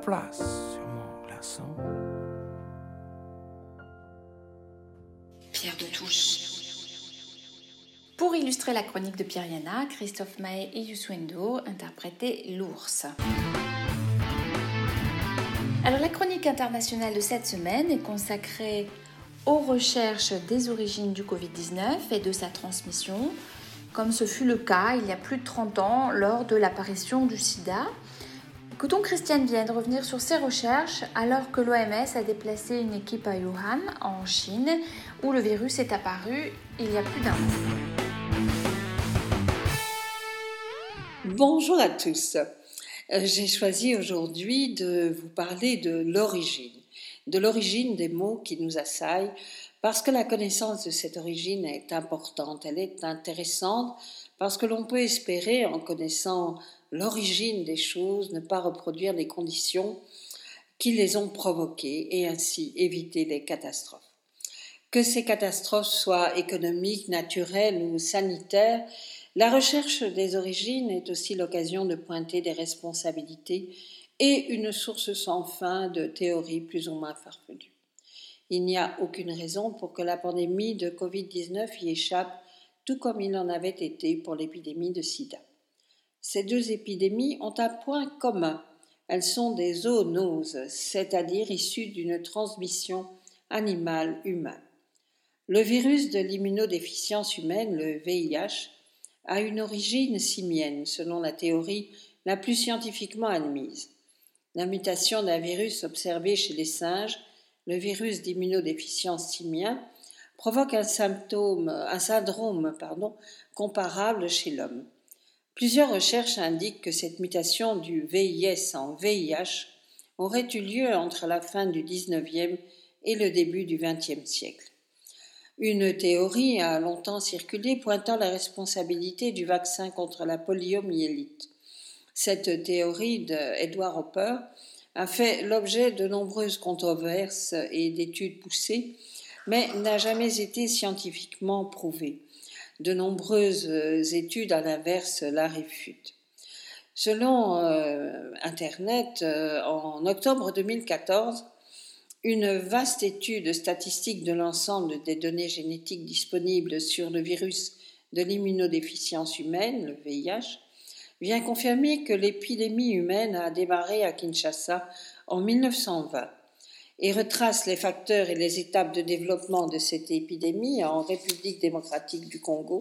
place. Pierre de Touche. Pour illustrer la chronique de Pierre Yana, Christophe Maé et Yusuendo interprétaient l'ours. Alors la chronique internationale de cette semaine est consacrée aux recherches des origines du Covid-19 et de sa transmission, comme ce fut le cas il y a plus de 30 ans lors de l'apparition du sida. Écoutons Christiane Vienne revenir sur ses recherches alors que l'OMS a déplacé une équipe à Wuhan, en Chine, où le virus est apparu il y a plus d'un an. Bonjour à tous. Euh, J'ai choisi aujourd'hui de vous parler de l'origine, de l'origine des mots qui nous assaillent, parce que la connaissance de cette origine est importante, elle est intéressante, parce que l'on peut espérer, en connaissant l'origine des choses, ne pas reproduire les conditions qui les ont provoquées et ainsi éviter les catastrophes. Que ces catastrophes soient économiques, naturelles ou sanitaires, la recherche des origines est aussi l'occasion de pointer des responsabilités et une source sans fin de théories plus ou moins farfelues. Il n'y a aucune raison pour que la pandémie de Covid-19 y échappe, tout comme il en avait été pour l'épidémie de sida. Ces deux épidémies ont un point commun. Elles sont des zoonoses, c'est-à-dire issues d'une transmission animale-humaine. Le virus de l'immunodéficience humaine, le VIH, a une origine simienne, selon la théorie la plus scientifiquement admise. La mutation d'un virus observé chez les singes, le virus d'immunodéficience simien, provoque un symptôme, un syndrome pardon, comparable chez l'homme. Plusieurs recherches indiquent que cette mutation du VIS en VIH aurait eu lieu entre la fin du XIXe et le début du XXe siècle. Une théorie a longtemps circulé pointant la responsabilité du vaccin contre la poliomyélite. Cette théorie d'Edward Hopper a fait l'objet de nombreuses controverses et d'études poussées, mais n'a jamais été scientifiquement prouvée. De nombreuses études, à l'inverse, la réfutent. Selon euh, Internet, euh, en octobre 2014, une vaste étude statistique de l'ensemble des données génétiques disponibles sur le virus de l'immunodéficience humaine, le VIH, vient confirmer que l'épidémie humaine a démarré à Kinshasa en 1920 et retrace les facteurs et les étapes de développement de cette épidémie en République démocratique du Congo.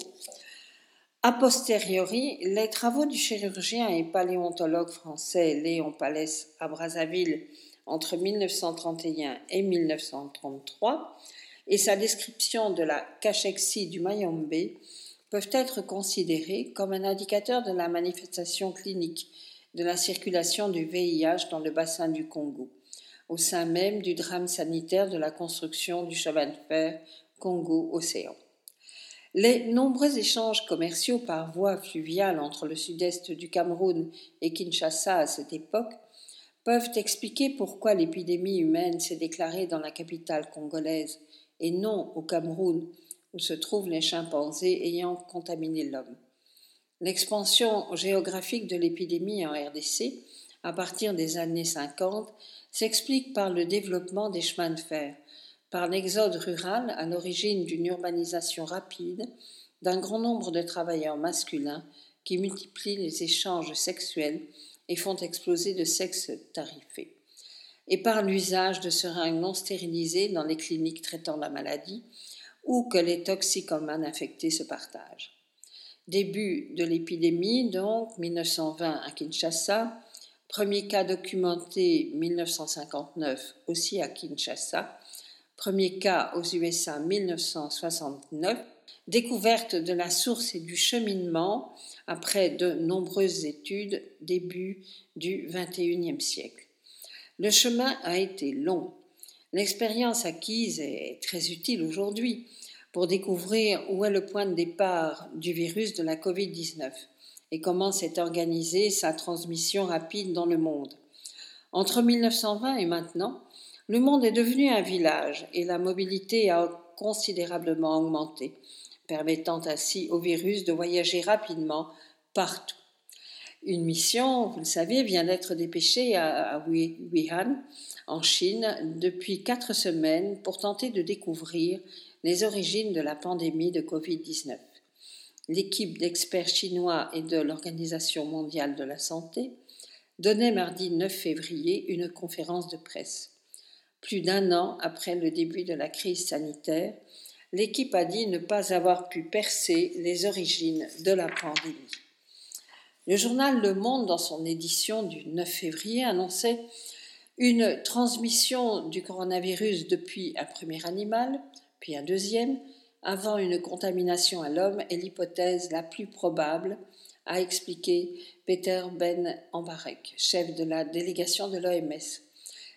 A posteriori, les travaux du chirurgien et paléontologue français Léon Palès à Brazzaville entre 1931 et 1933 et sa description de la cachexie du Mayombe peuvent être considérés comme un indicateur de la manifestation clinique de la circulation du VIH dans le bassin du Congo, au sein même du drame sanitaire de la construction du chemin de fer Congo-Océan. Les nombreux échanges commerciaux par voie fluviale entre le sud-est du Cameroun et Kinshasa à cette époque peuvent expliquer pourquoi l'épidémie humaine s'est déclarée dans la capitale congolaise et non au Cameroun, où se trouvent les chimpanzés ayant contaminé l'homme. L'expansion géographique de l'épidémie en RDC, à partir des années 50, s'explique par le développement des chemins de fer, par l'exode rural à l'origine d'une urbanisation rapide, d'un grand nombre de travailleurs masculins qui multiplient les échanges sexuels et font exploser de sexe tarifé, et par l'usage de seringues non stérilisées dans les cliniques traitant la maladie, ou que les toxicomanes infectés se partagent. Début de l'épidémie, donc 1920 à Kinshasa, premier cas documenté 1959 aussi à Kinshasa, premier cas aux USA 1969, découverte de la source et du cheminement après de nombreuses études début du XXIe siècle. Le chemin a été long. L'expérience acquise est très utile aujourd'hui pour découvrir où est le point de départ du virus de la Covid-19 et comment s'est organisée sa transmission rapide dans le monde. Entre 1920 et maintenant, le monde est devenu un village et la mobilité a considérablement augmenté permettant ainsi au virus de voyager rapidement partout. Une mission, vous le savez, vient d'être dépêchée à Wuhan, en Chine, depuis quatre semaines pour tenter de découvrir les origines de la pandémie de Covid-19. L'équipe d'experts chinois et de l'Organisation mondiale de la santé donnait mardi 9 février une conférence de presse. Plus d'un an après le début de la crise sanitaire, l'équipe a dit ne pas avoir pu percer les origines de la pandémie. Le journal Le Monde, dans son édition du 9 février, annonçait une transmission du coronavirus depuis un premier animal, puis un deuxième, avant une contamination à l'homme est l'hypothèse la plus probable, a expliqué Peter Ben Ambarek, chef de la délégation de l'OMS.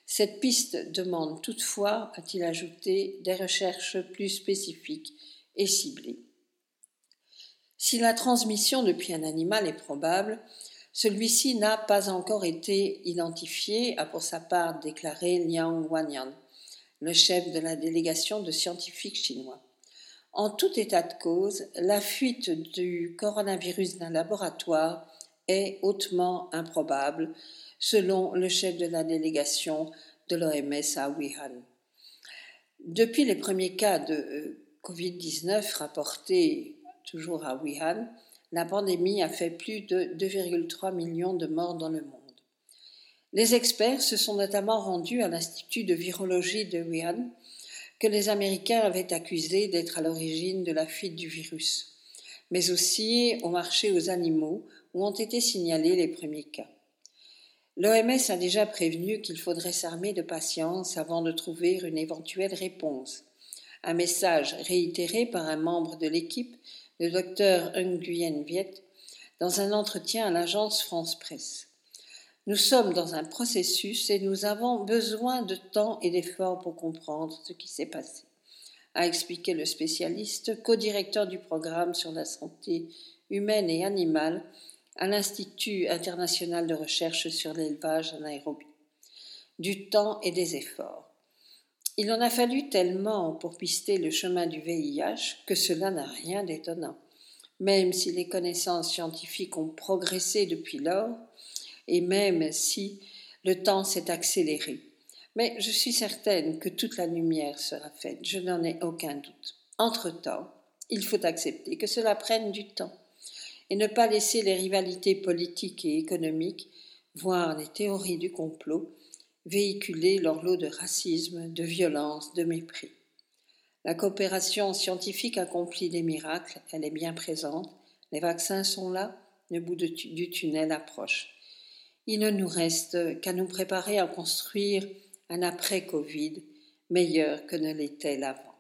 Cette piste demande toutefois, a-t-il ajouté, des recherches plus spécifiques et ciblées. Si la transmission depuis un animal est probable, celui-ci n'a pas encore été identifié, a pour sa part déclaré Liang Wanyan, le chef de la délégation de scientifiques chinois. En tout état de cause, la fuite du coronavirus d'un laboratoire est hautement improbable, selon le chef de la délégation de l'OMS à Wuhan. Depuis les premiers cas de euh, Covid-19 rapportés toujours à Wuhan, la pandémie a fait plus de 2,3 millions de morts dans le monde. Les experts se sont notamment rendus à l'Institut de virologie de Wuhan, que les Américains avaient accusé d'être à l'origine de la fuite du virus, mais aussi au marché aux animaux où ont été signalés les premiers cas. L'OMS a déjà prévenu qu'il faudrait s'armer de patience avant de trouver une éventuelle réponse. Un message réitéré par un membre de l'équipe le docteur Nguyen Viet, dans un entretien à l'agence France Presse. Nous sommes dans un processus et nous avons besoin de temps et d'efforts pour comprendre ce qui s'est passé, a expliqué le spécialiste, co-directeur du programme sur la santé humaine et animale à l'Institut international de recherche sur l'élevage à Nairobi. Du temps et des efforts. Il en a fallu tellement pour pister le chemin du VIH que cela n'a rien d'étonnant. Même si les connaissances scientifiques ont progressé depuis lors, et même si le temps s'est accéléré. Mais je suis certaine que toute la lumière sera faite, je n'en ai aucun doute. Entre-temps, il faut accepter que cela prenne du temps et ne pas laisser les rivalités politiques et économiques, voire les théories du complot, véhiculer leur lot de racisme, de violence, de mépris. La coopération scientifique accomplit des miracles, elle est bien présente, les vaccins sont là, le bout du tunnel approche. Il ne nous reste qu'à nous préparer à construire un après-Covid meilleur que ne l'était l'avant.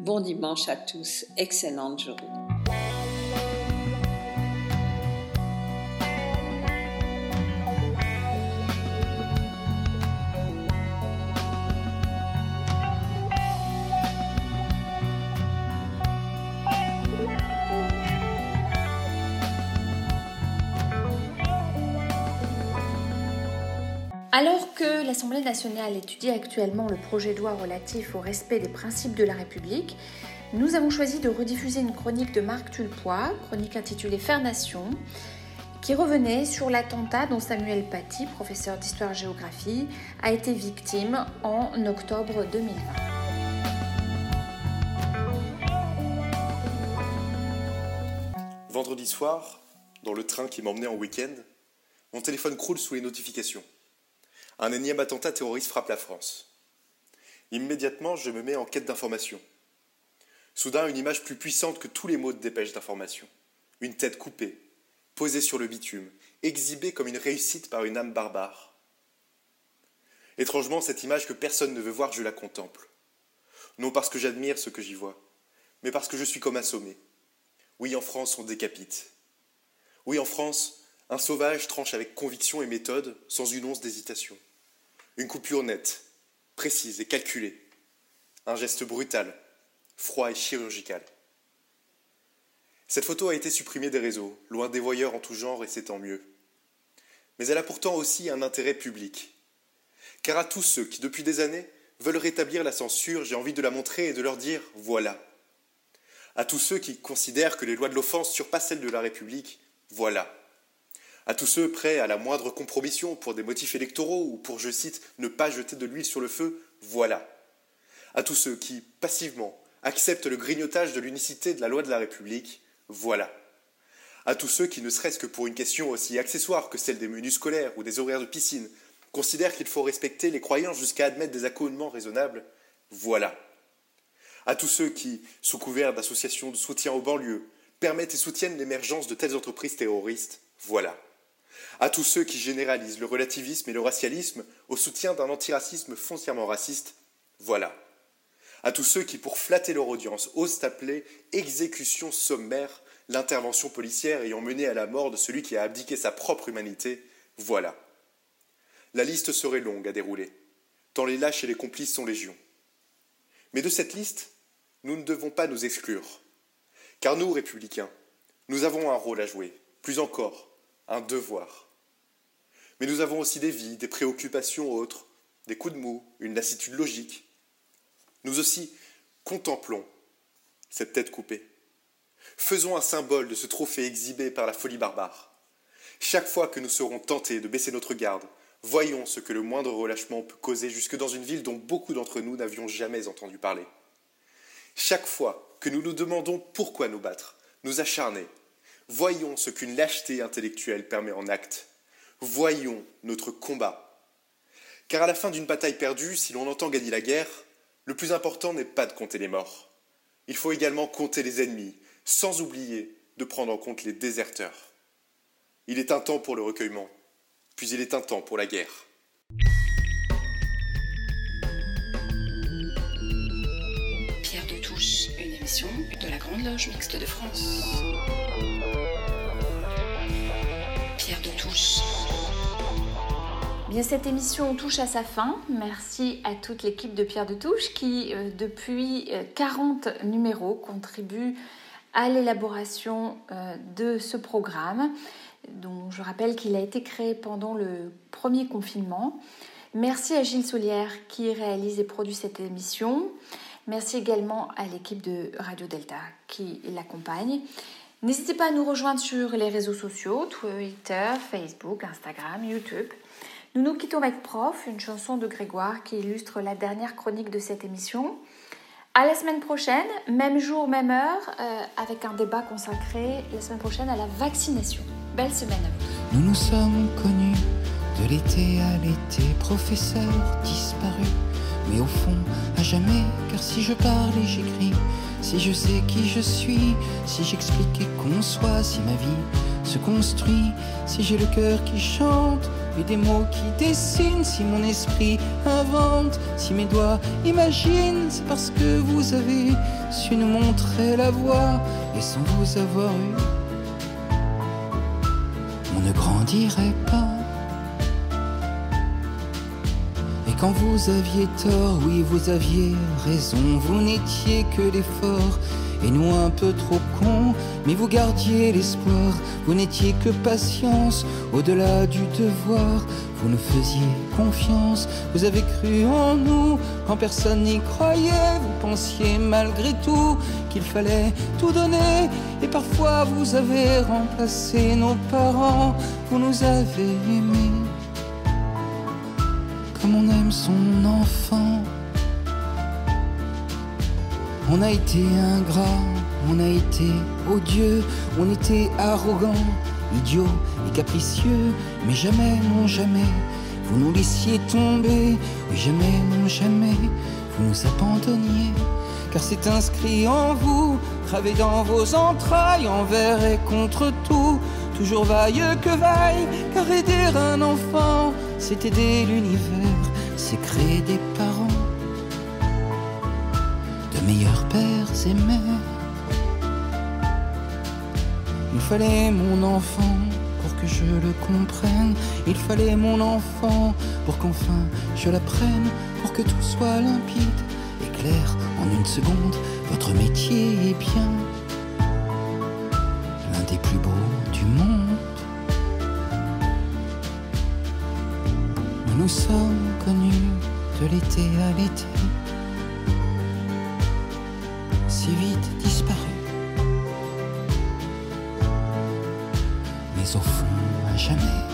Bon dimanche à tous, excellente journée. Alors que l'Assemblée nationale étudie actuellement le projet de loi relatif au respect des principes de la République, nous avons choisi de rediffuser une chronique de Marc Tulpois, chronique intitulée Faire Nation, qui revenait sur l'attentat dont Samuel Paty, professeur d'histoire-géographie, a été victime en octobre 2020. Vendredi soir, dans le train qui m'emmenait en week-end, mon téléphone croule sous les notifications un énième attentat terroriste frappe la France. Immédiatement, je me mets en quête d'information. Soudain, une image plus puissante que tous les mots de dépêche d'information. Une tête coupée, posée sur le bitume, exhibée comme une réussite par une âme barbare. Étrangement, cette image que personne ne veut voir, je la contemple. Non parce que j'admire ce que j'y vois, mais parce que je suis comme assommé. Oui, en France, on décapite. Oui, en France, un sauvage tranche avec conviction et méthode, sans une once d'hésitation. Une coupure nette, précise et calculée. Un geste brutal, froid et chirurgical. Cette photo a été supprimée des réseaux, loin des voyeurs en tout genre, et c'est tant mieux. Mais elle a pourtant aussi un intérêt public. Car à tous ceux qui, depuis des années, veulent rétablir la censure, j'ai envie de la montrer et de leur dire voilà. À tous ceux qui considèrent que les lois de l'offense surpassent celles de la République, voilà. À tous ceux prêts à la moindre compromission pour des motifs électoraux ou pour, je cite, ne pas jeter de l'huile sur le feu, voilà. À tous ceux qui, passivement, acceptent le grignotage de l'unicité de la loi de la République, voilà. À tous ceux qui, ne serait-ce que pour une question aussi accessoire que celle des menus scolaires ou des horaires de piscine, considèrent qu'il faut respecter les croyances jusqu'à admettre des accommodements raisonnables, voilà. À tous ceux qui, sous couvert d'associations de soutien aux banlieues, permettent et soutiennent l'émergence de telles entreprises terroristes, voilà. À tous ceux qui généralisent le relativisme et le racialisme au soutien d'un antiracisme foncièrement raciste, voilà. À tous ceux qui, pour flatter leur audience, osent appeler exécution sommaire l'intervention policière ayant mené à la mort de celui qui a abdiqué sa propre humanité, voilà. La liste serait longue à dérouler, tant les lâches et les complices sont légion. Mais de cette liste, nous ne devons pas nous exclure. Car nous, républicains, nous avons un rôle à jouer, plus encore, un devoir. Mais nous avons aussi des vies, des préoccupations autres, des coups de mou, une lassitude logique. Nous aussi contemplons cette tête coupée. Faisons un symbole de ce trophée exhibé par la folie barbare. Chaque fois que nous serons tentés de baisser notre garde, voyons ce que le moindre relâchement peut causer jusque dans une ville dont beaucoup d'entre nous n'avions jamais entendu parler. Chaque fois que nous nous demandons pourquoi nous battre, nous acharner, voyons ce qu'une lâcheté intellectuelle permet en acte. Voyons notre combat. Car à la fin d'une bataille perdue, si l'on entend gagner la guerre, le plus important n'est pas de compter les morts. Il faut également compter les ennemis, sans oublier de prendre en compte les déserteurs. Il est un temps pour le recueillement, puis il est un temps pour la guerre. Pierre de Touche, une émission de la Grande Loge Mixte de France. Bien, cette émission touche à sa fin. Merci à toute l'équipe de Pierre de Touche qui, euh, depuis euh, 40 numéros, contribue à l'élaboration euh, de ce programme, dont je rappelle qu'il a été créé pendant le premier confinement. Merci à Gilles Soulière qui réalise et produit cette émission. Merci également à l'équipe de Radio Delta qui l'accompagne. N'hésitez pas à nous rejoindre sur les réseaux sociaux, Twitter, Facebook, Instagram, YouTube. Nous nous quittons avec Prof, une chanson de Grégoire qui illustre la dernière chronique de cette émission. À la semaine prochaine, même jour, même heure, euh, avec un débat consacré la semaine prochaine à la vaccination. Belle semaine à vous. Nous nous sommes connus de l'été à l'été, professeur disparu. Mais au fond, à jamais, car si je parle et j'écris, si je sais qui je suis, si j'explique et conçois, si ma vie se construit, si j'ai le cœur qui chante et des mots qui dessinent, si mon esprit invente, si mes doigts imaginent, c'est parce que vous avez su nous montrer la voie et sans vous avoir eu, on ne grandirait pas. Quand vous aviez tort, oui, vous aviez raison, vous n'étiez que l'effort, et nous un peu trop cons, mais vous gardiez l'espoir, vous n'étiez que patience, au-delà du devoir, vous nous faisiez confiance, vous avez cru en nous, quand personne n'y croyait, vous pensiez malgré tout qu'il fallait tout donner, et parfois vous avez remplacé nos parents, vous nous avez aimés comme on aime son enfant. On a été ingrat, on a été odieux, on était arrogant, idiot et capricieux, mais jamais, non jamais, vous nous laissiez tomber, oui jamais, non jamais, vous nous abandonniez, car c'est inscrit en vous, gravé dans vos entrailles, envers et contre tout, toujours vaille que vaille, car aider un enfant, c'est aider l'univers, c'est créer des parents de meilleurs pères et mères. Il fallait mon enfant pour que je le comprenne. Il fallait mon enfant pour qu'enfin je l'apprenne, pour que tout soit limpide et clair en une seconde. Votre métier est bien nous sommes connus de l'été à l'été, si vite disparus. Mais au fond, à jamais.